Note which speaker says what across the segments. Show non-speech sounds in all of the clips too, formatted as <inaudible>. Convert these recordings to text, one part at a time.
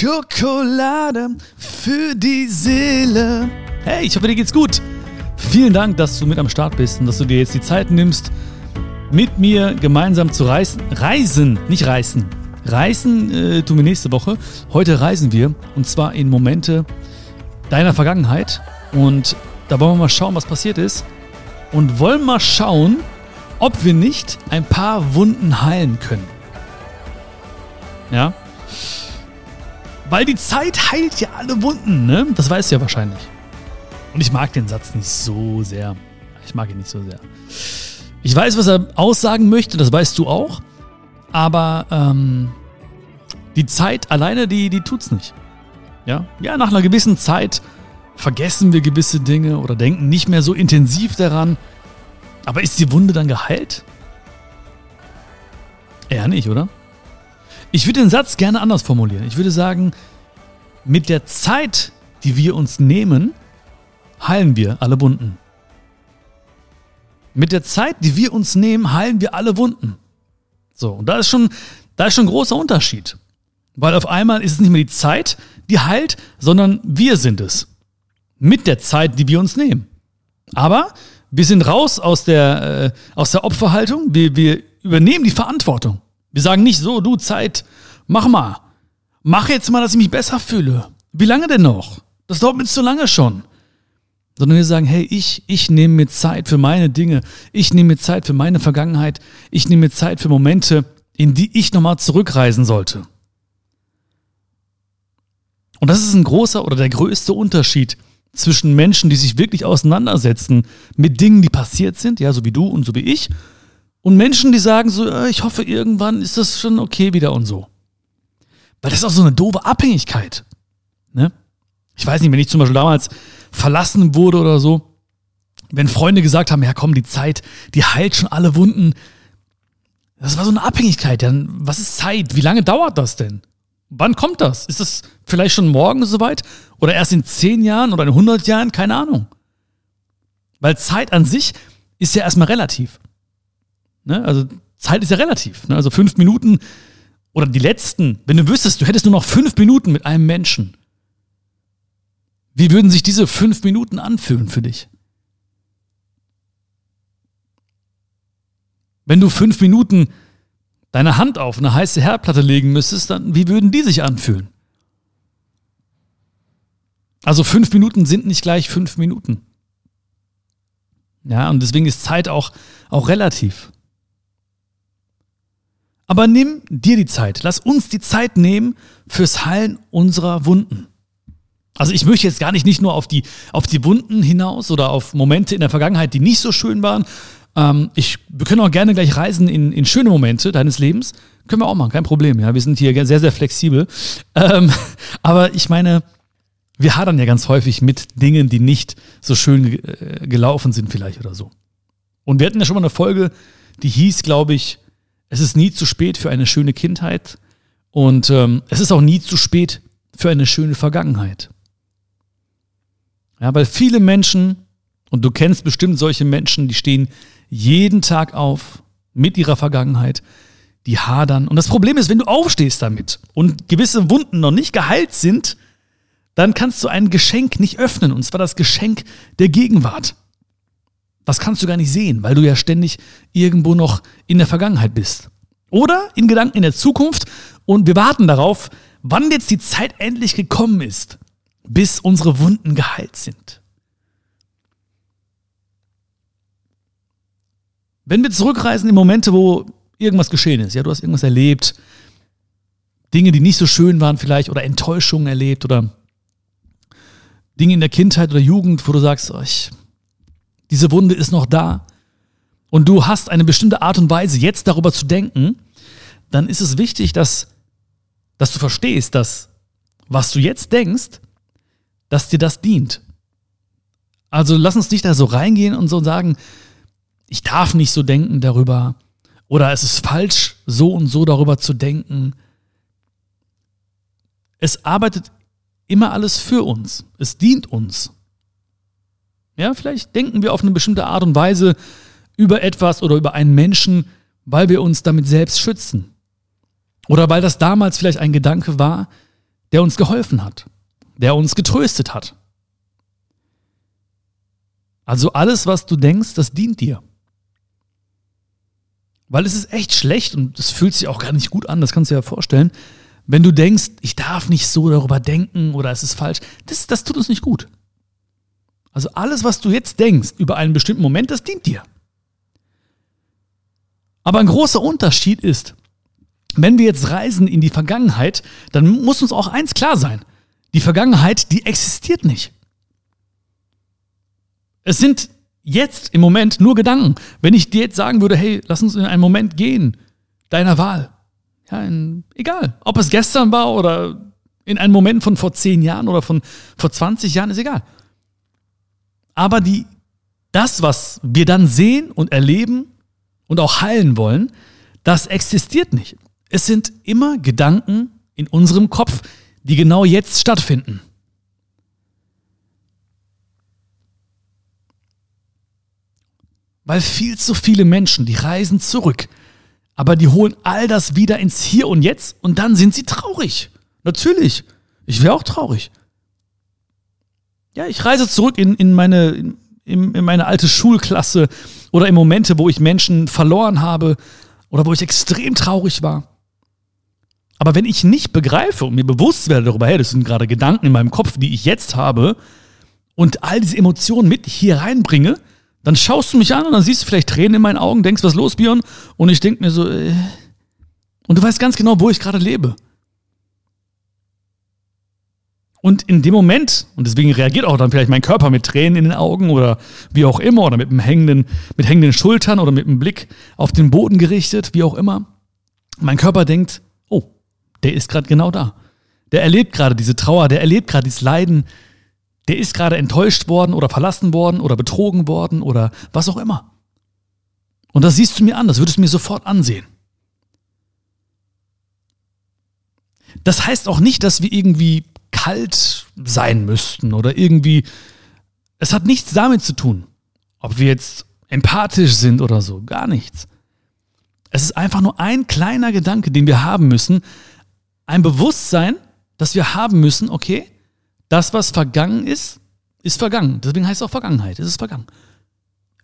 Speaker 1: Schokolade für die Seele. Hey, ich hoffe, dir geht's gut. Vielen Dank, dass du mit am Start bist und dass du dir jetzt die Zeit nimmst, mit mir gemeinsam zu reisen. Reisen, nicht reißen. Reisen äh, tun wir nächste Woche. Heute reisen wir und zwar in Momente deiner Vergangenheit. Und da wollen wir mal schauen, was passiert ist. Und wollen mal schauen, ob wir nicht ein paar Wunden heilen können. Ja? Weil die Zeit heilt ja alle Wunden, ne? Das weißt du ja wahrscheinlich. Und ich mag den Satz nicht so sehr. Ich mag ihn nicht so sehr. Ich weiß, was er aussagen möchte, das weißt du auch. Aber ähm, die Zeit alleine, die, die tut's nicht. Ja? ja, nach einer gewissen Zeit vergessen wir gewisse Dinge oder denken nicht mehr so intensiv daran. Aber ist die Wunde dann geheilt? Eher nicht, oder? Ich würde den Satz gerne anders formulieren. Ich würde sagen, mit der Zeit, die wir uns nehmen, heilen wir alle Wunden. Mit der Zeit, die wir uns nehmen, heilen wir alle Wunden. So, und da ist schon, da ist schon ein großer Unterschied. Weil auf einmal ist es nicht mehr die Zeit, die heilt, sondern wir sind es. Mit der Zeit, die wir uns nehmen. Aber wir sind raus aus der, äh, aus der Opferhaltung. Wir, wir übernehmen die Verantwortung. Wir sagen nicht so, du Zeit, mach mal. Mach jetzt mal, dass ich mich besser fühle. Wie lange denn noch? Das dauert mir zu lange schon. Sondern wir sagen, hey, ich, ich nehme mir Zeit für meine Dinge. Ich nehme mir Zeit für meine Vergangenheit. Ich nehme mir Zeit für Momente, in die ich nochmal zurückreisen sollte. Und das ist ein großer oder der größte Unterschied zwischen Menschen, die sich wirklich auseinandersetzen mit Dingen, die passiert sind, ja, so wie du und so wie ich, und Menschen, die sagen so, äh, ich hoffe, irgendwann ist das schon okay wieder und so. Weil das ist auch so eine doofe Abhängigkeit. Ne? Ich weiß nicht, wenn ich zum Beispiel damals verlassen wurde oder so, wenn Freunde gesagt haben, ja komm, die Zeit, die heilt schon alle Wunden. Das war so eine Abhängigkeit. Ja, was ist Zeit? Wie lange dauert das denn? Wann kommt das? Ist das vielleicht schon morgen soweit? Oder erst in zehn Jahren oder in 100 Jahren? Keine Ahnung. Weil Zeit an sich ist ja erstmal relativ. Ne? Also Zeit ist ja relativ. Ne? Also fünf Minuten oder die letzten, wenn du wüsstest, du hättest nur noch fünf Minuten mit einem Menschen. Wie würden sich diese fünf Minuten anfühlen für dich? Wenn du fünf Minuten deine Hand auf eine heiße Herdplatte legen müsstest, dann wie würden die sich anfühlen? Also fünf Minuten sind nicht gleich fünf Minuten. Ja, und deswegen ist Zeit auch, auch relativ. Aber nimm dir die Zeit. Lass uns die Zeit nehmen fürs Heilen unserer Wunden. Also ich möchte jetzt gar nicht, nicht nur auf die, auf die Wunden hinaus oder auf Momente in der Vergangenheit, die nicht so schön waren. Ähm, ich, wir können auch gerne gleich reisen in, in schöne Momente deines Lebens. Können wir auch machen, kein Problem. Ja, wir sind hier sehr, sehr flexibel. Ähm, <laughs> aber ich meine, wir hadern ja ganz häufig mit Dingen, die nicht so schön äh, gelaufen sind vielleicht oder so. Und wir hatten ja schon mal eine Folge, die hieß, glaube ich, es ist nie zu spät für eine schöne Kindheit und ähm, es ist auch nie zu spät für eine schöne Vergangenheit. Ja, weil viele Menschen, und du kennst bestimmt solche Menschen, die stehen jeden Tag auf mit ihrer Vergangenheit, die hadern. Und das Problem ist, wenn du aufstehst damit und gewisse Wunden noch nicht geheilt sind, dann kannst du ein Geschenk nicht öffnen, und zwar das Geschenk der Gegenwart. Das kannst du gar nicht sehen, weil du ja ständig irgendwo noch in der Vergangenheit bist. Oder in Gedanken in der Zukunft und wir warten darauf, wann jetzt die Zeit endlich gekommen ist, bis unsere Wunden geheilt sind. Wenn wir zurückreisen in Momente, wo irgendwas geschehen ist, ja, du hast irgendwas erlebt, Dinge, die nicht so schön waren vielleicht oder Enttäuschungen erlebt oder Dinge in der Kindheit oder Jugend, wo du sagst, oh, ich diese Wunde ist noch da und du hast eine bestimmte Art und Weise, jetzt darüber zu denken, dann ist es wichtig, dass, dass du verstehst, dass was du jetzt denkst, dass dir das dient. Also lass uns nicht da so reingehen und so sagen, ich darf nicht so denken darüber oder es ist falsch, so und so darüber zu denken. Es arbeitet immer alles für uns. Es dient uns. Ja, vielleicht denken wir auf eine bestimmte Art und Weise über etwas oder über einen Menschen, weil wir uns damit selbst schützen. Oder weil das damals vielleicht ein Gedanke war, der uns geholfen hat, der uns getröstet hat. Also alles, was du denkst, das dient dir. Weil es ist echt schlecht und es fühlt sich auch gar nicht gut an, das kannst du dir ja vorstellen. Wenn du denkst, ich darf nicht so darüber denken oder es ist falsch, das, das tut uns nicht gut. Also alles, was du jetzt denkst über einen bestimmten Moment, das dient dir. Aber ein großer Unterschied ist, wenn wir jetzt reisen in die Vergangenheit, dann muss uns auch eins klar sein. Die Vergangenheit, die existiert nicht. Es sind jetzt im Moment nur Gedanken. Wenn ich dir jetzt sagen würde, hey, lass uns in einen Moment gehen, deiner Wahl. Ja, in, egal. Ob es gestern war oder in einen Moment von vor zehn Jahren oder von vor 20 Jahren, ist egal. Aber die, das, was wir dann sehen und erleben und auch heilen wollen, das existiert nicht. Es sind immer Gedanken in unserem Kopf, die genau jetzt stattfinden. Weil viel zu viele Menschen, die reisen zurück, aber die holen all das wieder ins Hier und Jetzt und dann sind sie traurig. Natürlich. Ich wäre auch traurig. Ja, ich reise zurück in, in, meine, in, in meine alte Schulklasse oder in Momente, wo ich Menschen verloren habe oder wo ich extrem traurig war. Aber wenn ich nicht begreife und mir bewusst werde darüber, hey, das sind gerade Gedanken in meinem Kopf, die ich jetzt habe, und all diese Emotionen mit hier reinbringe, dann schaust du mich an und dann siehst du vielleicht Tränen in meinen Augen, denkst, was los, Björn? Und ich denke mir so, äh, und du weißt ganz genau, wo ich gerade lebe. Und in dem Moment, und deswegen reagiert auch dann vielleicht mein Körper mit Tränen in den Augen oder wie auch immer, oder mit, einem hängenden, mit hängenden Schultern oder mit einem Blick auf den Boden gerichtet, wie auch immer, mein Körper denkt, oh, der ist gerade genau da. Der erlebt gerade diese Trauer, der erlebt gerade dieses Leiden, der ist gerade enttäuscht worden oder verlassen worden oder betrogen worden oder was auch immer. Und das siehst du mir an, das würdest du mir sofort ansehen. Das heißt auch nicht, dass wir irgendwie kalt sein müssten oder irgendwie. Es hat nichts damit zu tun, ob wir jetzt empathisch sind oder so, gar nichts. Es ist einfach nur ein kleiner Gedanke, den wir haben müssen, ein Bewusstsein, das wir haben müssen, okay, das, was vergangen ist, ist vergangen. Deswegen heißt es auch Vergangenheit. Es ist vergangen.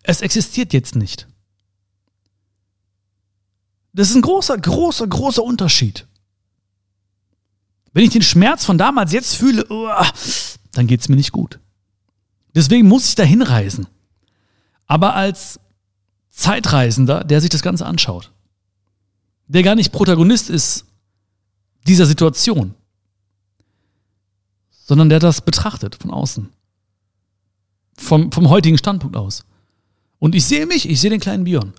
Speaker 1: Es existiert jetzt nicht. Das ist ein großer, großer, großer Unterschied. Wenn ich den Schmerz von damals jetzt fühle, oh, dann geht es mir nicht gut. Deswegen muss ich da hinreisen. Aber als Zeitreisender, der sich das Ganze anschaut, der gar nicht Protagonist ist dieser Situation, sondern der das betrachtet von außen. Vom, vom heutigen Standpunkt aus. Und ich sehe mich, ich sehe den kleinen Björn.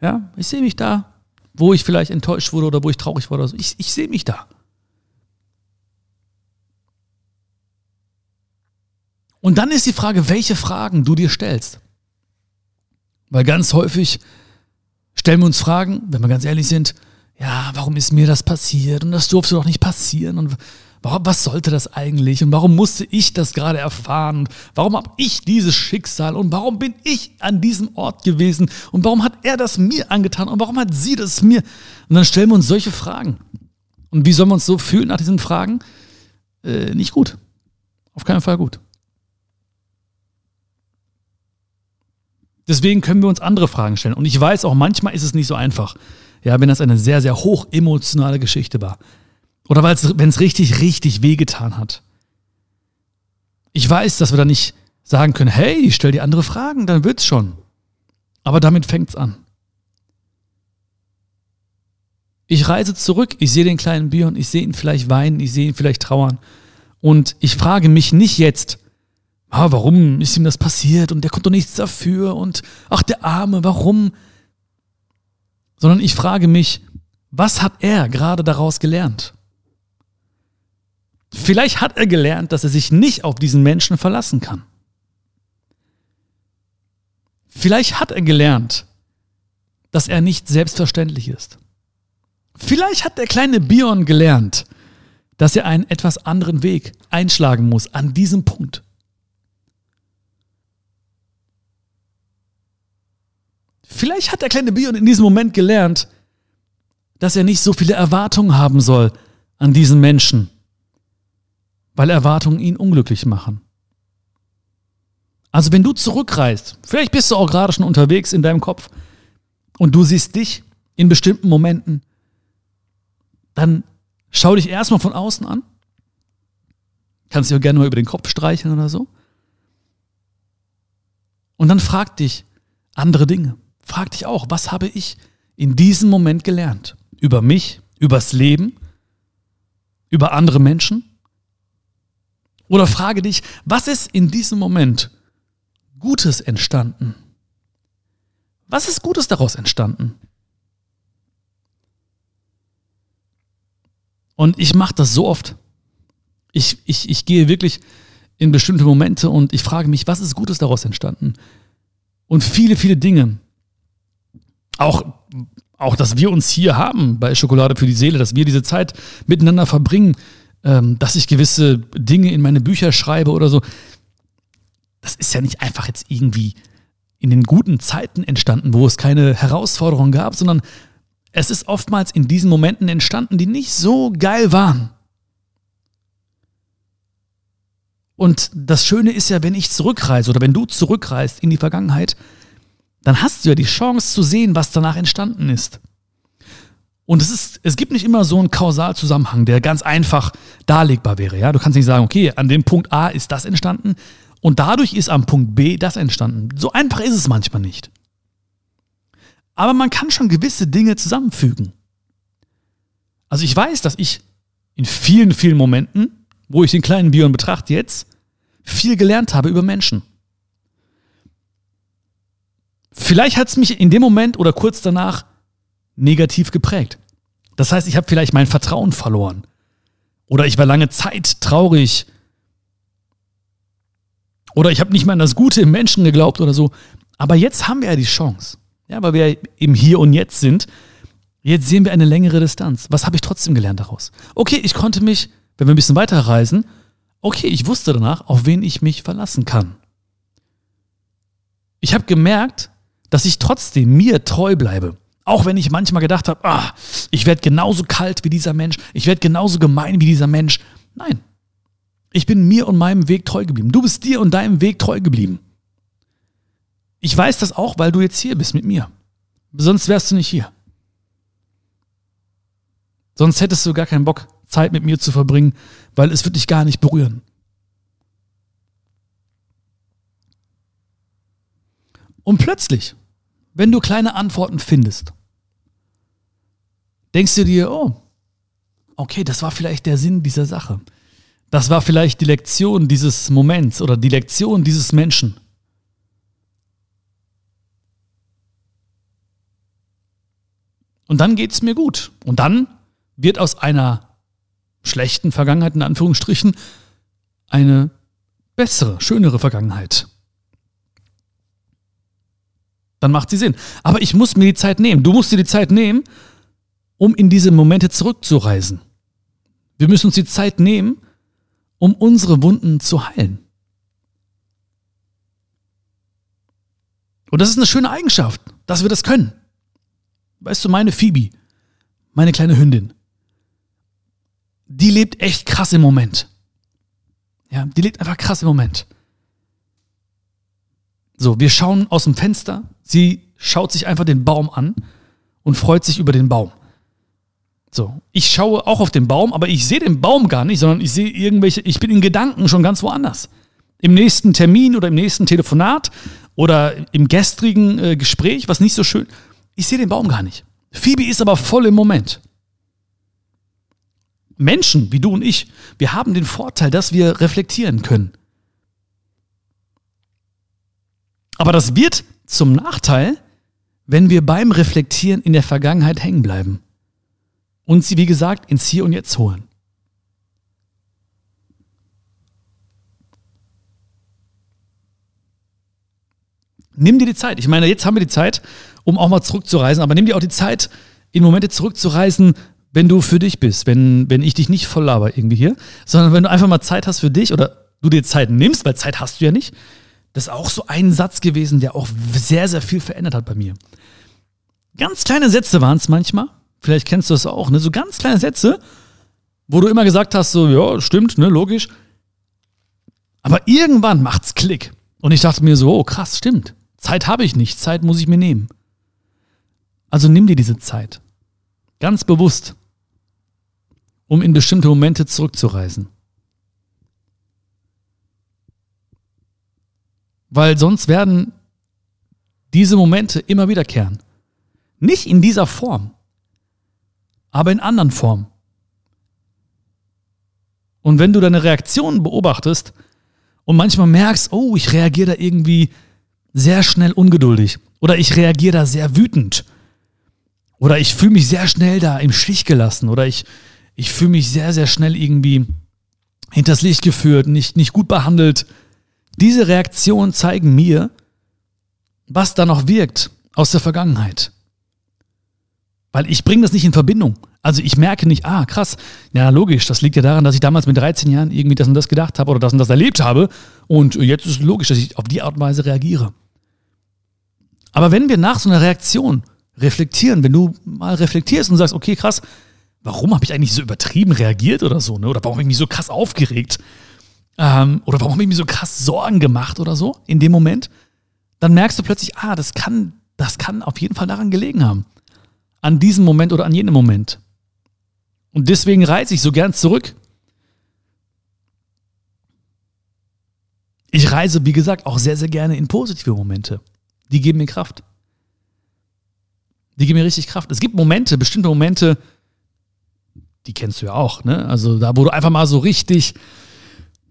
Speaker 1: Ja, ich sehe mich da, wo ich vielleicht enttäuscht wurde oder wo ich traurig war oder so. Ich, ich sehe mich da. Und dann ist die Frage, welche Fragen du dir stellst. Weil ganz häufig stellen wir uns Fragen, wenn wir ganz ehrlich sind, ja, warum ist mir das passiert? Und das durfte doch nicht passieren. Und warum, was sollte das eigentlich? Und warum musste ich das gerade erfahren? Und warum habe ich dieses Schicksal? Und warum bin ich an diesem Ort gewesen? Und warum hat er das mir angetan? Und warum hat sie das mir? Und dann stellen wir uns solche Fragen. Und wie sollen wir uns so fühlen nach diesen Fragen? Äh, nicht gut. Auf keinen Fall gut. Deswegen können wir uns andere Fragen stellen. Und ich weiß auch, manchmal ist es nicht so einfach. Ja, wenn das eine sehr, sehr hoch emotionale Geschichte war. Oder wenn es richtig, richtig wehgetan hat. Ich weiß, dass wir da nicht sagen können, hey, stell dir andere Fragen, dann wird's schon. Aber damit fängt's an. Ich reise zurück, ich sehe den kleinen Björn, ich sehe ihn vielleicht weinen, ich sehe ihn vielleicht trauern. Und ich frage mich nicht jetzt, ah, warum ist ihm das passiert und der konnte doch nichts dafür und ach, der Arme, warum? Sondern ich frage mich, was hat er gerade daraus gelernt? Vielleicht hat er gelernt, dass er sich nicht auf diesen Menschen verlassen kann. Vielleicht hat er gelernt, dass er nicht selbstverständlich ist. Vielleicht hat der kleine Bion gelernt, dass er einen etwas anderen Weg einschlagen muss an diesem Punkt. Vielleicht hat der kleine Bion in diesem Moment gelernt, dass er nicht so viele Erwartungen haben soll an diesen Menschen, weil Erwartungen ihn unglücklich machen. Also wenn du zurückreist, vielleicht bist du auch gerade schon unterwegs in deinem Kopf und du siehst dich in bestimmten Momenten, dann schau dich erstmal von außen an. Kannst dir auch gerne mal über den Kopf streicheln oder so. Und dann frag dich andere Dinge. Frag dich auch, was habe ich in diesem Moment gelernt? Über mich, übers Leben, über andere Menschen? Oder frage dich, was ist in diesem Moment Gutes entstanden? Was ist Gutes daraus entstanden? Und ich mache das so oft. Ich, ich, ich gehe wirklich in bestimmte Momente und ich frage mich, was ist Gutes daraus entstanden? Und viele, viele Dinge. Auch, auch, dass wir uns hier haben bei Schokolade für die Seele, dass wir diese Zeit miteinander verbringen, ähm, dass ich gewisse Dinge in meine Bücher schreibe oder so das ist ja nicht einfach jetzt irgendwie in den guten Zeiten entstanden, wo es keine Herausforderungen gab, sondern es ist oftmals in diesen Momenten entstanden, die nicht so geil waren. Und das Schöne ist ja, wenn ich zurückreise oder wenn du zurückreist in die Vergangenheit, dann hast du ja die Chance zu sehen, was danach entstanden ist. Und es, ist, es gibt nicht immer so einen Kausalzusammenhang, der ganz einfach darlegbar wäre. Ja? Du kannst nicht sagen, okay, an dem Punkt A ist das entstanden, und dadurch ist am Punkt B das entstanden. So einfach ist es manchmal nicht. Aber man kann schon gewisse Dinge zusammenfügen. Also ich weiß, dass ich in vielen, vielen Momenten, wo ich den kleinen Björn betrachte jetzt, viel gelernt habe über Menschen. Vielleicht hat es mich in dem Moment oder kurz danach negativ geprägt. Das heißt, ich habe vielleicht mein Vertrauen verloren. Oder ich war lange Zeit traurig, oder ich habe nicht mal an das Gute im Menschen geglaubt oder so. Aber jetzt haben wir ja die Chance. Ja, weil wir im Hier und Jetzt sind. Jetzt sehen wir eine längere Distanz. Was habe ich trotzdem gelernt daraus? Okay, ich konnte mich, wenn wir ein bisschen weiter reisen, okay, ich wusste danach, auf wen ich mich verlassen kann. Ich habe gemerkt, dass ich trotzdem mir treu bleibe. Auch wenn ich manchmal gedacht habe, ah, ich werde genauso kalt wie dieser Mensch, ich werde genauso gemein wie dieser Mensch. Nein, ich bin mir und meinem Weg treu geblieben. Du bist dir und deinem Weg treu geblieben. Ich weiß das auch, weil du jetzt hier bist mit mir. Sonst wärst du nicht hier. Sonst hättest du gar keinen Bock, Zeit mit mir zu verbringen, weil es wird dich gar nicht berühren. Und plötzlich, wenn du kleine Antworten findest, denkst du dir, oh, okay, das war vielleicht der Sinn dieser Sache. Das war vielleicht die Lektion dieses Moments oder die Lektion dieses Menschen. Und dann geht es mir gut. Und dann wird aus einer schlechten Vergangenheit, in Anführungsstrichen, eine bessere, schönere Vergangenheit. Dann macht sie Sinn. Aber ich muss mir die Zeit nehmen. Du musst dir die Zeit nehmen, um in diese Momente zurückzureisen. Wir müssen uns die Zeit nehmen, um unsere Wunden zu heilen. Und das ist eine schöne Eigenschaft, dass wir das können. Weißt du, meine Phoebe, meine kleine Hündin, die lebt echt krass im Moment. Ja, die lebt einfach krass im Moment. So, wir schauen aus dem Fenster, sie schaut sich einfach den Baum an und freut sich über den Baum. So, ich schaue auch auf den Baum, aber ich sehe den Baum gar nicht, sondern ich sehe irgendwelche, ich bin in Gedanken schon ganz woanders. Im nächsten Termin oder im nächsten Telefonat oder im gestrigen äh, Gespräch, was nicht so schön, ich sehe den Baum gar nicht. Phoebe ist aber voll im Moment. Menschen wie du und ich, wir haben den Vorteil, dass wir reflektieren können. Aber das wird zum Nachteil, wenn wir beim Reflektieren in der Vergangenheit hängen bleiben und sie, wie gesagt, ins Hier und Jetzt holen. Nimm dir die Zeit. Ich meine, jetzt haben wir die Zeit, um auch mal zurückzureisen, aber nimm dir auch die Zeit, in Momente zurückzureisen, wenn du für dich bist, wenn, wenn ich dich nicht voll laber irgendwie hier, sondern wenn du einfach mal Zeit hast für dich oder du dir Zeit nimmst, weil Zeit hast du ja nicht. Das ist auch so ein Satz gewesen, der auch sehr, sehr viel verändert hat bei mir. Ganz kleine Sätze waren es manchmal, Vielleicht kennst du das auch, ne? So ganz kleine Sätze, wo du immer gesagt hast, so, ja, stimmt, ne, logisch. Aber irgendwann macht's Klick. Und ich dachte mir so, oh krass, stimmt. Zeit habe ich nicht, Zeit muss ich mir nehmen. Also nimm dir diese Zeit. Ganz bewusst. Um in bestimmte Momente zurückzureisen. Weil sonst werden diese Momente immer wiederkehren. Nicht in dieser Form, aber in anderen Formen. Und wenn du deine Reaktionen beobachtest und manchmal merkst, oh, ich reagiere da irgendwie sehr schnell ungeduldig oder ich reagiere da sehr wütend oder ich fühle mich sehr schnell da im Stich gelassen oder ich, ich fühle mich sehr, sehr schnell irgendwie hinters Licht geführt, nicht, nicht gut behandelt. Diese Reaktionen zeigen mir, was da noch wirkt aus der Vergangenheit. Weil ich bringe das nicht in Verbindung. Also ich merke nicht, ah, krass, ja, logisch, das liegt ja daran, dass ich damals mit 13 Jahren irgendwie das und das gedacht habe oder das und das erlebt habe. Und jetzt ist es logisch, dass ich auf die Art und Weise reagiere. Aber wenn wir nach so einer Reaktion reflektieren, wenn du mal reflektierst und sagst, okay, krass, warum habe ich eigentlich so übertrieben reagiert oder so, ne? Oder warum habe ich mich so krass aufgeregt? Ähm, oder warum habe ich mir so krass Sorgen gemacht oder so in dem Moment? Dann merkst du plötzlich, ah, das kann, das kann auf jeden Fall daran gelegen haben. An diesem Moment oder an jenem Moment. Und deswegen reise ich so gern zurück. Ich reise, wie gesagt, auch sehr, sehr gerne in positive Momente. Die geben mir Kraft. Die geben mir richtig Kraft. Es gibt Momente, bestimmte Momente, die kennst du ja auch, ne? Also da, wo du einfach mal so richtig,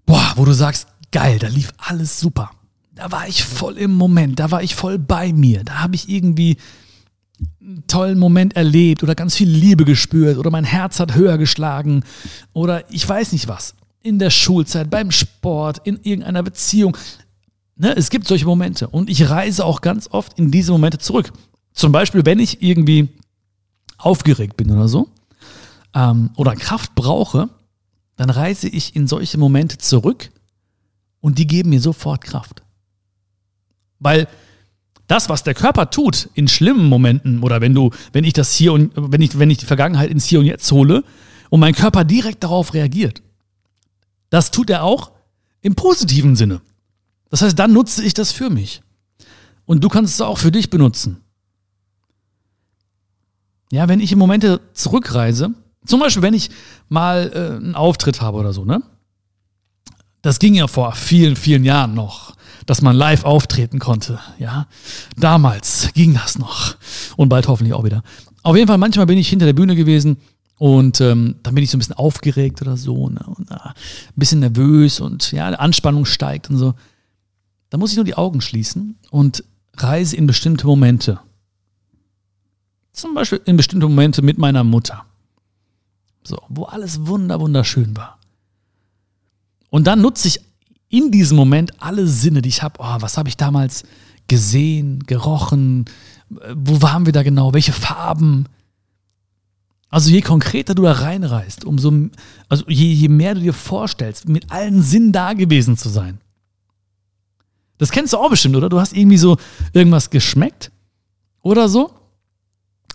Speaker 1: boah, wo du sagst, geil, da lief alles super. Da war ich voll im Moment, da war ich voll bei mir. Da habe ich irgendwie einen tollen Moment erlebt oder ganz viel Liebe gespürt oder mein Herz hat höher geschlagen oder ich weiß nicht was. In der Schulzeit, beim Sport, in irgendeiner Beziehung. Ne, es gibt solche Momente und ich reise auch ganz oft in diese Momente zurück. Zum Beispiel, wenn ich irgendwie aufgeregt bin oder so ähm, oder Kraft brauche, dann reise ich in solche Momente zurück und die geben mir sofort Kraft. Weil das, was der Körper tut in schlimmen Momenten oder wenn du, wenn ich das hier und wenn ich, wenn ich die Vergangenheit ins Hier und Jetzt hole und mein Körper direkt darauf reagiert, das tut er auch im positiven Sinne. Das heißt, dann nutze ich das für mich. Und du kannst es auch für dich benutzen. Ja, wenn ich in Momente zurückreise, zum Beispiel, wenn ich mal äh, einen Auftritt habe oder so, ne? Das ging ja vor vielen, vielen Jahren noch dass man live auftreten konnte. Ja, damals ging das noch und bald hoffentlich auch wieder. Auf jeden Fall, manchmal bin ich hinter der Bühne gewesen und ähm, dann bin ich so ein bisschen aufgeregt oder so ne? und äh, ein bisschen nervös und ja, Anspannung steigt und so. Da muss ich nur die Augen schließen und reise in bestimmte Momente. Zum Beispiel in bestimmte Momente mit meiner Mutter. So, wo alles wunder, wunderschön war. Und dann nutze ich in diesem Moment alle Sinne, die ich habe, oh, was habe ich damals gesehen, gerochen, wo waren wir da genau, welche Farben. Also je konkreter du da reinreist, umso, also je, je mehr du dir vorstellst, mit allen Sinnen da gewesen zu sein. Das kennst du auch bestimmt, oder? Du hast irgendwie so irgendwas geschmeckt oder so.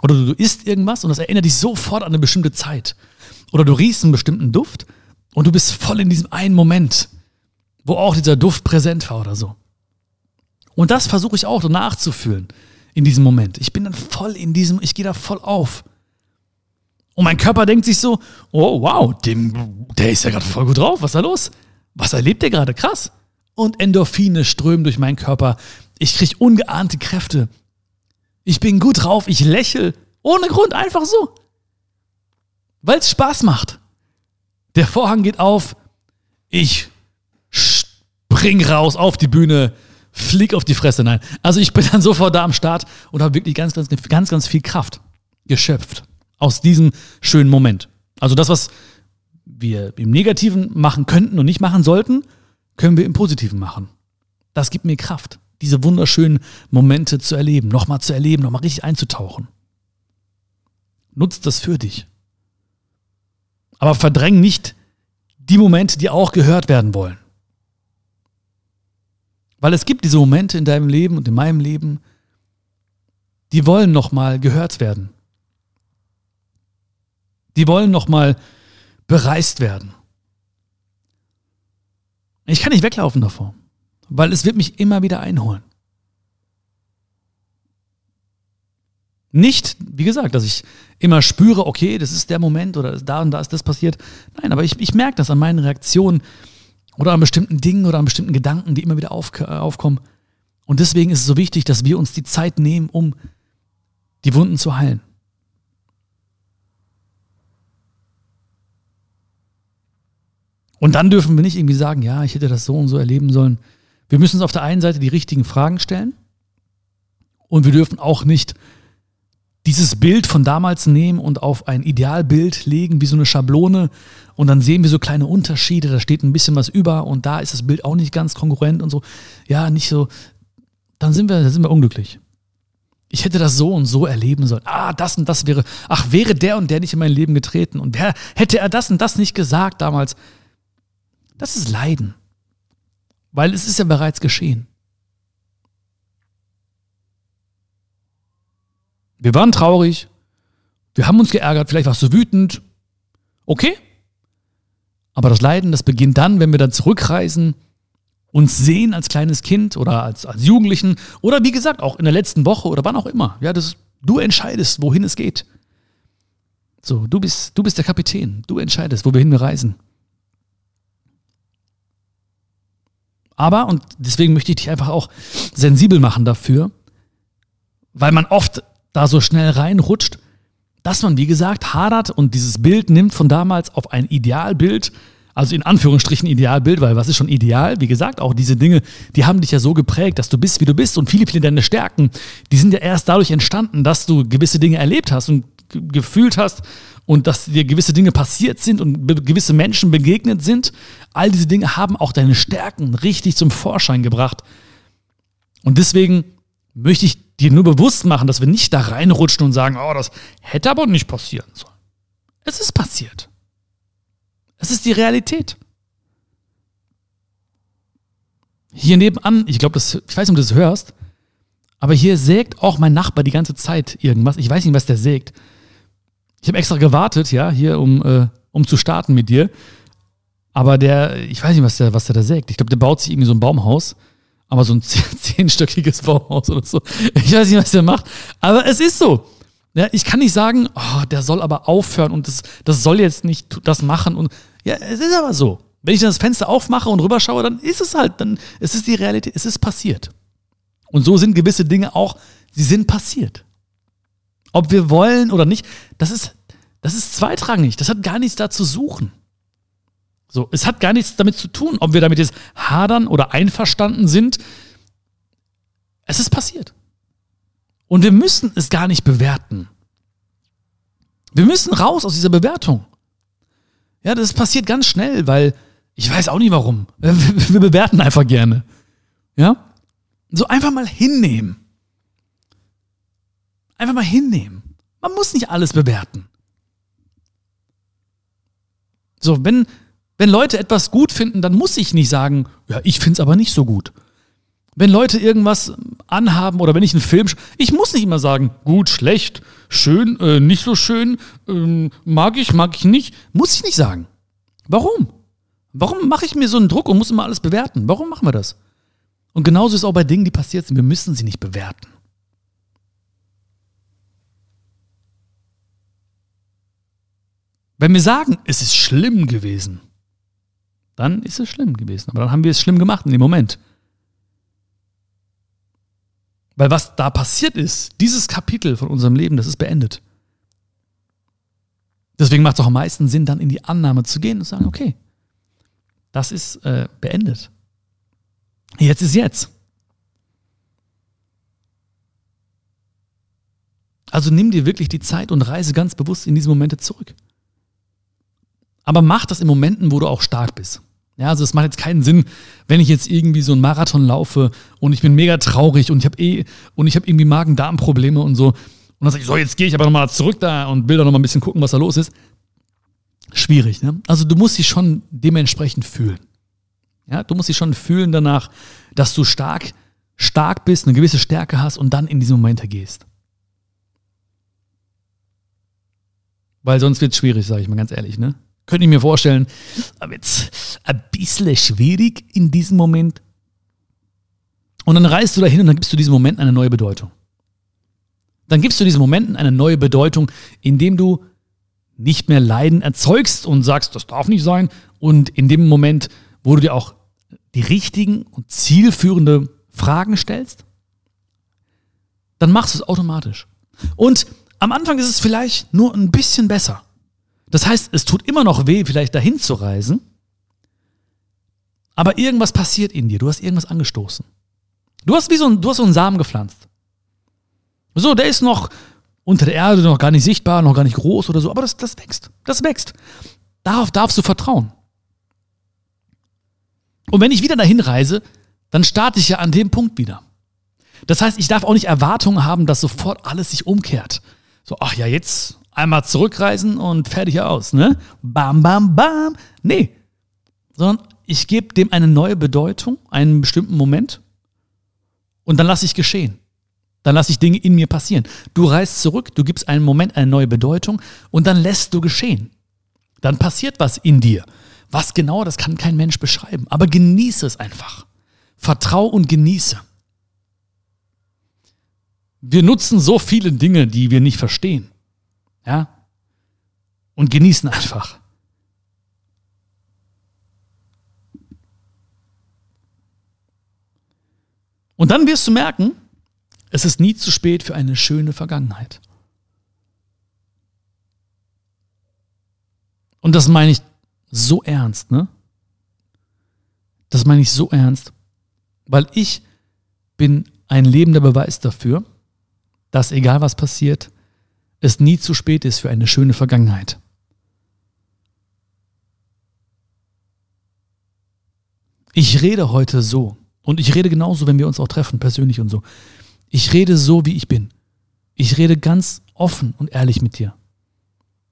Speaker 1: Oder du isst irgendwas und das erinnert dich sofort an eine bestimmte Zeit. Oder du riechst einen bestimmten Duft und du bist voll in diesem einen Moment wo auch dieser Duft präsent war oder so. Und das versuche ich auch nachzufühlen in diesem Moment. Ich bin dann voll in diesem, ich gehe da voll auf. Und mein Körper denkt sich so, oh wow, dem, der ist ja gerade voll gut drauf, was ist da los? Was erlebt der gerade? Krass. Und Endorphine strömen durch meinen Körper. Ich kriege ungeahnte Kräfte. Ich bin gut drauf, ich lächle. Ohne Grund, einfach so. Weil es Spaß macht. Der Vorhang geht auf. Ich spring raus auf die Bühne, flieg auf die Fresse. Nein. Also ich bin dann sofort da am Start und habe wirklich ganz, ganz, ganz, ganz viel Kraft geschöpft aus diesem schönen Moment. Also das, was wir im Negativen machen könnten und nicht machen sollten, können wir im Positiven machen. Das gibt mir Kraft, diese wunderschönen Momente zu erleben, nochmal zu erleben, nochmal richtig einzutauchen. Nutzt das für dich. Aber verdräng nicht die Momente, die auch gehört werden wollen. Weil es gibt diese Momente in deinem Leben und in meinem Leben, die wollen nochmal gehört werden. Die wollen nochmal bereist werden. Ich kann nicht weglaufen davor, weil es wird mich immer wieder einholen. Nicht, wie gesagt, dass ich immer spüre, okay, das ist der Moment oder da und da ist das passiert. Nein, aber ich, ich merke das an meinen Reaktionen oder an bestimmten Dingen oder an bestimmten Gedanken, die immer wieder auf, äh, aufkommen. Und deswegen ist es so wichtig, dass wir uns die Zeit nehmen, um die Wunden zu heilen. Und dann dürfen wir nicht irgendwie sagen, ja, ich hätte das so und so erleben sollen. Wir müssen uns auf der einen Seite die richtigen Fragen stellen und wir dürfen auch nicht dieses Bild von damals nehmen und auf ein Idealbild legen, wie so eine Schablone. Und dann sehen wir so kleine Unterschiede, da steht ein bisschen was über und da ist das Bild auch nicht ganz konkurrent und so. Ja, nicht so. Dann sind wir, dann sind wir unglücklich. Ich hätte das so und so erleben sollen. Ah, das und das wäre, ach, wäre der und der nicht in mein Leben getreten und wer, hätte er das und das nicht gesagt damals. Das ist Leiden. Weil es ist ja bereits geschehen. Wir waren traurig, wir haben uns geärgert, vielleicht warst du wütend. Okay. Aber das Leiden, das beginnt dann, wenn wir dann zurückreisen, uns sehen als kleines Kind oder als, als Jugendlichen oder wie gesagt auch in der letzten Woche oder wann auch immer. Ja, das, du entscheidest, wohin es geht. So, du bist, du bist der Kapitän. Du entscheidest, wohin wir reisen. Aber, und deswegen möchte ich dich einfach auch sensibel machen dafür, weil man oft da so schnell reinrutscht, dass man, wie gesagt, hadert und dieses Bild nimmt von damals auf ein Idealbild, also in Anführungsstrichen Idealbild, weil was ist schon ideal? Wie gesagt, auch diese Dinge, die haben dich ja so geprägt, dass du bist, wie du bist und viele, viele deine Stärken, die sind ja erst dadurch entstanden, dass du gewisse Dinge erlebt hast und gefühlt hast und dass dir gewisse Dinge passiert sind und gewisse Menschen begegnet sind. All diese Dinge haben auch deine Stärken richtig zum Vorschein gebracht. Und deswegen möchte ich dir nur bewusst machen, dass wir nicht da reinrutschen und sagen, oh, das hätte aber nicht passieren sollen. Es ist passiert. Es ist die Realität. Hier nebenan, ich glaube, ich weiß nicht, ob du das hörst, aber hier sägt auch mein Nachbar die ganze Zeit irgendwas. Ich weiß nicht, was der sägt. Ich habe extra gewartet, ja, hier, um, äh, um zu starten mit dir. Aber der, ich weiß nicht, was der, was der da sägt. Ich glaube, der baut sich irgendwie so ein Baumhaus aber so ein <laughs> zehnstöckiges Bauhaus oder so. Ich weiß nicht, was der macht, aber es ist so. Ja, ich kann nicht sagen, oh, der soll aber aufhören und das, das soll jetzt nicht das machen. Und ja, es ist aber so. Wenn ich dann das Fenster aufmache und rüberschaue, dann ist es halt, dann es ist die Realität, es ist passiert. Und so sind gewisse Dinge auch, sie sind passiert. Ob wir wollen oder nicht, das ist, das ist zweitrangig. Das hat gar nichts da zu suchen. So, es hat gar nichts damit zu tun, ob wir damit jetzt hadern oder einverstanden sind. Es ist passiert. Und wir müssen es gar nicht bewerten. Wir müssen raus aus dieser Bewertung. Ja, das passiert ganz schnell, weil ich weiß auch nicht warum. <laughs> Wir bewerten einfach gerne. Ja? So einfach mal hinnehmen. Einfach mal hinnehmen. Man muss nicht alles bewerten. So, wenn, wenn Leute etwas gut finden, dann muss ich nicht sagen, ja, ich finde es aber nicht so gut. Wenn Leute irgendwas anhaben oder wenn ich einen Film, ich muss nicht immer sagen, gut, schlecht, schön, äh, nicht so schön, äh, mag ich, mag ich nicht, muss ich nicht sagen. Warum? Warum mache ich mir so einen Druck und muss immer alles bewerten? Warum machen wir das? Und genauso ist auch bei Dingen, die passiert sind. Wir müssen sie nicht bewerten. Wenn wir sagen, es ist schlimm gewesen, dann ist es schlimm gewesen. Aber dann haben wir es schlimm gemacht in dem Moment. Weil was da passiert ist, dieses Kapitel von unserem Leben, das ist beendet. Deswegen macht es auch am meisten Sinn, dann in die Annahme zu gehen und zu sagen, okay, das ist äh, beendet. Jetzt ist jetzt. Also nimm dir wirklich die Zeit und reise ganz bewusst in diese Momente zurück. Aber mach das in Momenten, wo du auch stark bist. Ja, also es macht jetzt keinen Sinn, wenn ich jetzt irgendwie so einen Marathon laufe und ich bin mega traurig und ich habe eh und ich habe irgendwie Magen-Darm-Probleme und so. Und dann sage ich, so, jetzt gehe ich aber nochmal zurück da und will da nochmal ein bisschen gucken, was da los ist. Schwierig, ne? Also du musst dich schon dementsprechend fühlen. Ja, du musst dich schon fühlen danach, dass du stark, stark bist, eine gewisse Stärke hast und dann in diese Momente gehst. Weil sonst wird es schwierig, sage ich mal ganz ehrlich, ne? Könnte ich mir vorstellen, aber jetzt ein bisschen schwierig in diesem Moment. Und dann reist du dahin und dann gibst du diesem Moment eine neue Bedeutung. Dann gibst du diesen Momenten eine neue Bedeutung, indem du nicht mehr Leiden erzeugst und sagst, das darf nicht sein. Und in dem Moment, wo du dir auch die richtigen und zielführende Fragen stellst, dann machst du es automatisch. Und am Anfang ist es vielleicht nur ein bisschen besser. Das heißt, es tut immer noch weh, vielleicht dahin zu reisen, aber irgendwas passiert in dir. Du hast irgendwas angestoßen. Du hast wie so ein, du hast so einen Samen gepflanzt. So, der ist noch unter der Erde, noch gar nicht sichtbar, noch gar nicht groß oder so, aber das, das wächst. Das wächst. Darauf darfst du vertrauen. Und wenn ich wieder dahin reise, dann starte ich ja an dem Punkt wieder. Das heißt, ich darf auch nicht Erwartungen haben, dass sofort alles sich umkehrt. So, ach ja, jetzt einmal zurückreisen und fertig aus, ne? Bam, bam, bam. Nee. Sondern ich gebe dem eine neue Bedeutung, einen bestimmten Moment und dann lasse ich geschehen. Dann lasse ich Dinge in mir passieren. Du reist zurück, du gibst einen Moment eine neue Bedeutung und dann lässt du geschehen. Dann passiert was in dir. Was genau, das kann kein Mensch beschreiben. Aber genieße es einfach. Vertrau und genieße. Wir nutzen so viele Dinge, die wir nicht verstehen. Ja? Und genießen einfach. Und dann wirst du merken, es ist nie zu spät für eine schöne Vergangenheit. Und das meine ich so ernst, ne? Das meine ich so ernst, weil ich bin ein lebender Beweis dafür, dass egal was passiert, es nie zu spät ist für eine schöne Vergangenheit. Ich rede heute so und ich rede genauso, wenn wir uns auch treffen, persönlich und so. Ich rede so, wie ich bin. Ich rede ganz offen und ehrlich mit dir.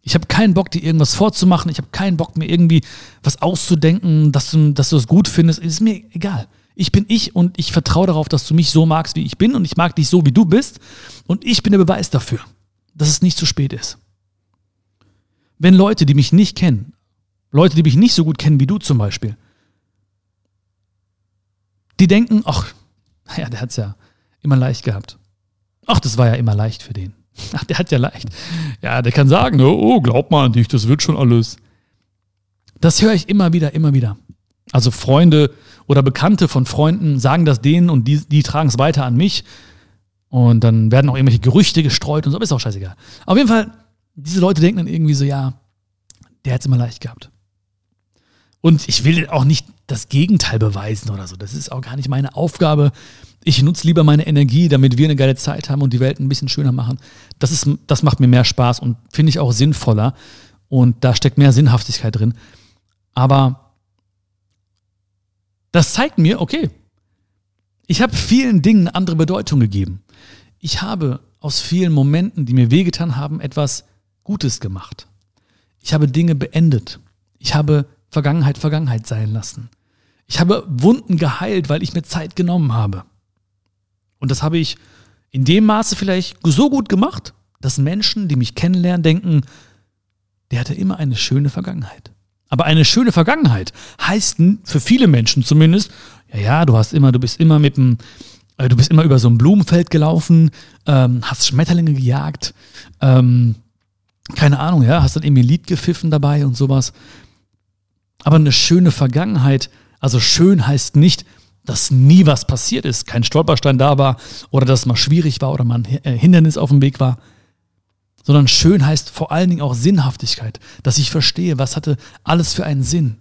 Speaker 1: Ich habe keinen Bock, dir irgendwas vorzumachen. Ich habe keinen Bock, mir irgendwie was auszudenken, dass du, dass du es gut findest. Ist mir egal. Ich bin ich und ich vertraue darauf, dass du mich so magst, wie ich bin und ich mag dich so, wie du bist. Und ich bin der Beweis dafür, dass es nicht zu spät ist. Wenn Leute, die mich nicht kennen, Leute, die mich nicht so gut kennen wie du zum Beispiel, die denken, ach, <laughs> naja, der hat es ja immer leicht gehabt. Ach, das war ja immer leicht für den. <laughs> Ach, der hat ja leicht. Ja, der kann sagen, oh, oh, glaub mal an dich, das wird schon alles. Das höre ich immer wieder, immer wieder. Also Freunde oder Bekannte von Freunden sagen das denen und die, die tragen es weiter an mich. Und dann werden auch irgendwelche Gerüchte gestreut und so, aber ist auch scheißegal. Auf jeden Fall, diese Leute denken dann irgendwie so, ja, der hat es immer leicht gehabt. Und ich will auch nicht das Gegenteil beweisen oder so. Das ist auch gar nicht meine Aufgabe. Ich nutze lieber meine Energie, damit wir eine geile Zeit haben und die Welt ein bisschen schöner machen. Das, ist, das macht mir mehr Spaß und finde ich auch sinnvoller. Und da steckt mehr Sinnhaftigkeit drin. Aber das zeigt mir, okay, ich habe vielen Dingen eine andere Bedeutung gegeben. Ich habe aus vielen Momenten, die mir wehgetan haben, etwas Gutes gemacht. Ich habe Dinge beendet. Ich habe Vergangenheit Vergangenheit sein lassen. Ich habe Wunden geheilt, weil ich mir Zeit genommen habe. Und das habe ich in dem Maße vielleicht so gut gemacht, dass Menschen, die mich kennenlernen, denken, der hatte immer eine schöne Vergangenheit. Aber eine schöne Vergangenheit heißt für viele Menschen zumindest, ja, ja, du hast immer, du bist immer mit äh, du bist immer über so ein Blumenfeld gelaufen, ähm, hast Schmetterlinge gejagt, ähm, keine Ahnung, ja, hast dann irgendwie ein Lied gepfiffen dabei und sowas. Aber eine schöne Vergangenheit, also schön heißt nicht, dass nie was passiert ist, kein Stolperstein da war oder dass es mal schwierig war oder mal ein äh, Hindernis auf dem Weg war, sondern schön heißt vor allen Dingen auch Sinnhaftigkeit, dass ich verstehe, was hatte alles für einen Sinn.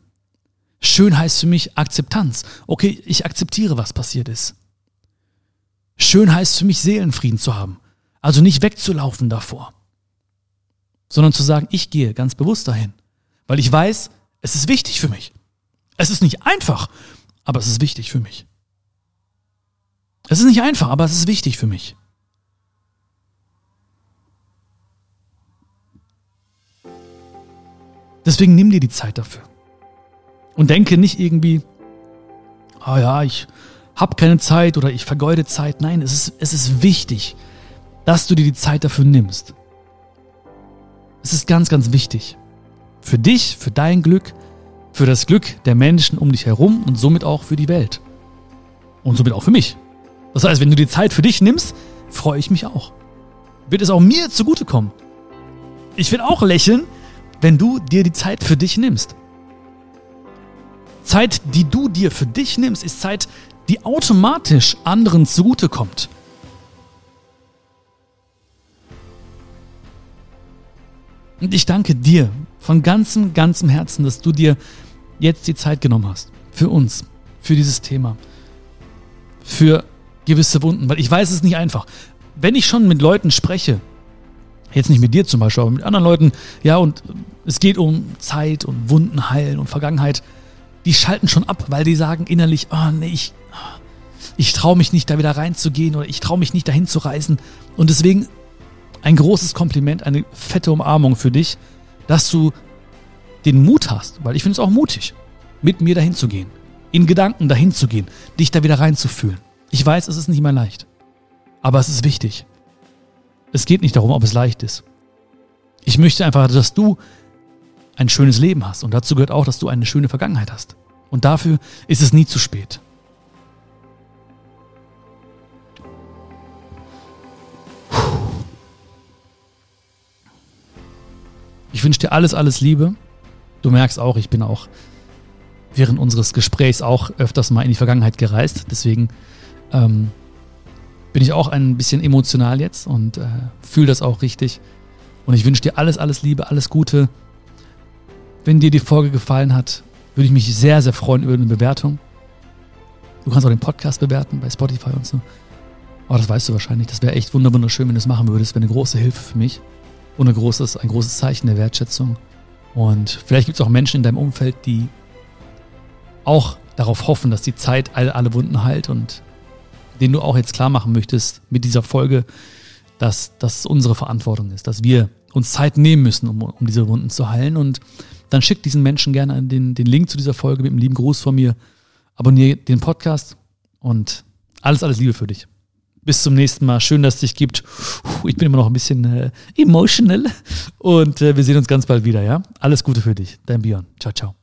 Speaker 1: Schön heißt für mich Akzeptanz. Okay, ich akzeptiere, was passiert ist. Schön heißt für mich Seelenfrieden zu haben, also nicht wegzulaufen davor, sondern zu sagen, ich gehe ganz bewusst dahin, weil ich weiß, es ist wichtig für mich. Es ist nicht einfach, aber es ist wichtig für mich. Es ist nicht einfach, aber es ist wichtig für mich. Deswegen nimm dir die Zeit dafür. Und denke nicht irgendwie, ah oh ja, ich habe keine Zeit oder ich vergeude Zeit. Nein, es ist, es ist wichtig, dass du dir die Zeit dafür nimmst. Es ist ganz, ganz wichtig. Für dich, für dein Glück, für das Glück der Menschen um dich herum und somit auch für die Welt. Und somit auch für mich. Das heißt, wenn du die Zeit für dich nimmst, freue ich mich auch. Wird es auch mir zugutekommen. Ich will auch lächeln, wenn du dir die Zeit für dich nimmst. Zeit, die du dir für dich nimmst, ist Zeit, die automatisch anderen zugutekommt. Und ich danke dir von ganzem, ganzem Herzen, dass du dir jetzt die Zeit genommen hast. Für uns, für dieses Thema, für gewisse Wunden. Weil ich weiß, es ist nicht einfach. Wenn ich schon mit Leuten spreche, jetzt nicht mit dir zum Beispiel, aber mit anderen Leuten, ja, und es geht um Zeit und Wunden heilen und Vergangenheit, die schalten schon ab, weil die sagen innerlich, oh nee, ich, ich traue mich nicht, da wieder reinzugehen oder ich traue mich nicht, dahin zu reisen. Und deswegen ein großes Kompliment, eine fette Umarmung für dich, dass du den Mut hast, weil ich finde es auch mutig, mit mir dahin zu gehen, in Gedanken dahin zu gehen, dich da wieder reinzufühlen. Ich weiß, es ist nicht mehr leicht, aber es ist wichtig. Es geht nicht darum, ob es leicht ist. Ich möchte einfach, dass du ein schönes Leben hast und dazu gehört auch, dass du eine schöne Vergangenheit hast. Und dafür ist es nie zu spät. Ich wünsche dir alles, alles Liebe. Du merkst auch, ich bin auch während unseres Gesprächs auch öfters mal in die Vergangenheit gereist. Deswegen ähm, bin ich auch ein bisschen emotional jetzt und äh, fühle das auch richtig. Und ich wünsche dir alles, alles Liebe, alles Gute. Wenn dir die Folge gefallen hat, würde ich mich sehr, sehr freuen über eine Bewertung. Du kannst auch den Podcast bewerten bei Spotify und so. Aber das weißt du wahrscheinlich. Das wäre echt wunderschön, wenn du das machen würdest. Wäre eine große Hilfe für mich. Und ein großes, ein großes Zeichen der Wertschätzung. Und vielleicht gibt es auch Menschen in deinem Umfeld, die auch darauf hoffen, dass die Zeit alle, alle Wunden heilt und denen du auch jetzt klar machen möchtest mit dieser Folge, dass das unsere Verantwortung ist, dass wir uns Zeit nehmen müssen, um, um diese Wunden zu heilen. Und dann schick diesen Menschen gerne den, den Link zu dieser Folge mit einem lieben Gruß von mir. Abonniere den Podcast und alles, alles Liebe für dich. Bis zum nächsten Mal. Schön, dass es dich gibt. Ich bin immer noch ein bisschen äh, emotional und äh, wir sehen uns ganz bald wieder, ja? Alles Gute für dich. Dein Björn. Ciao, ciao.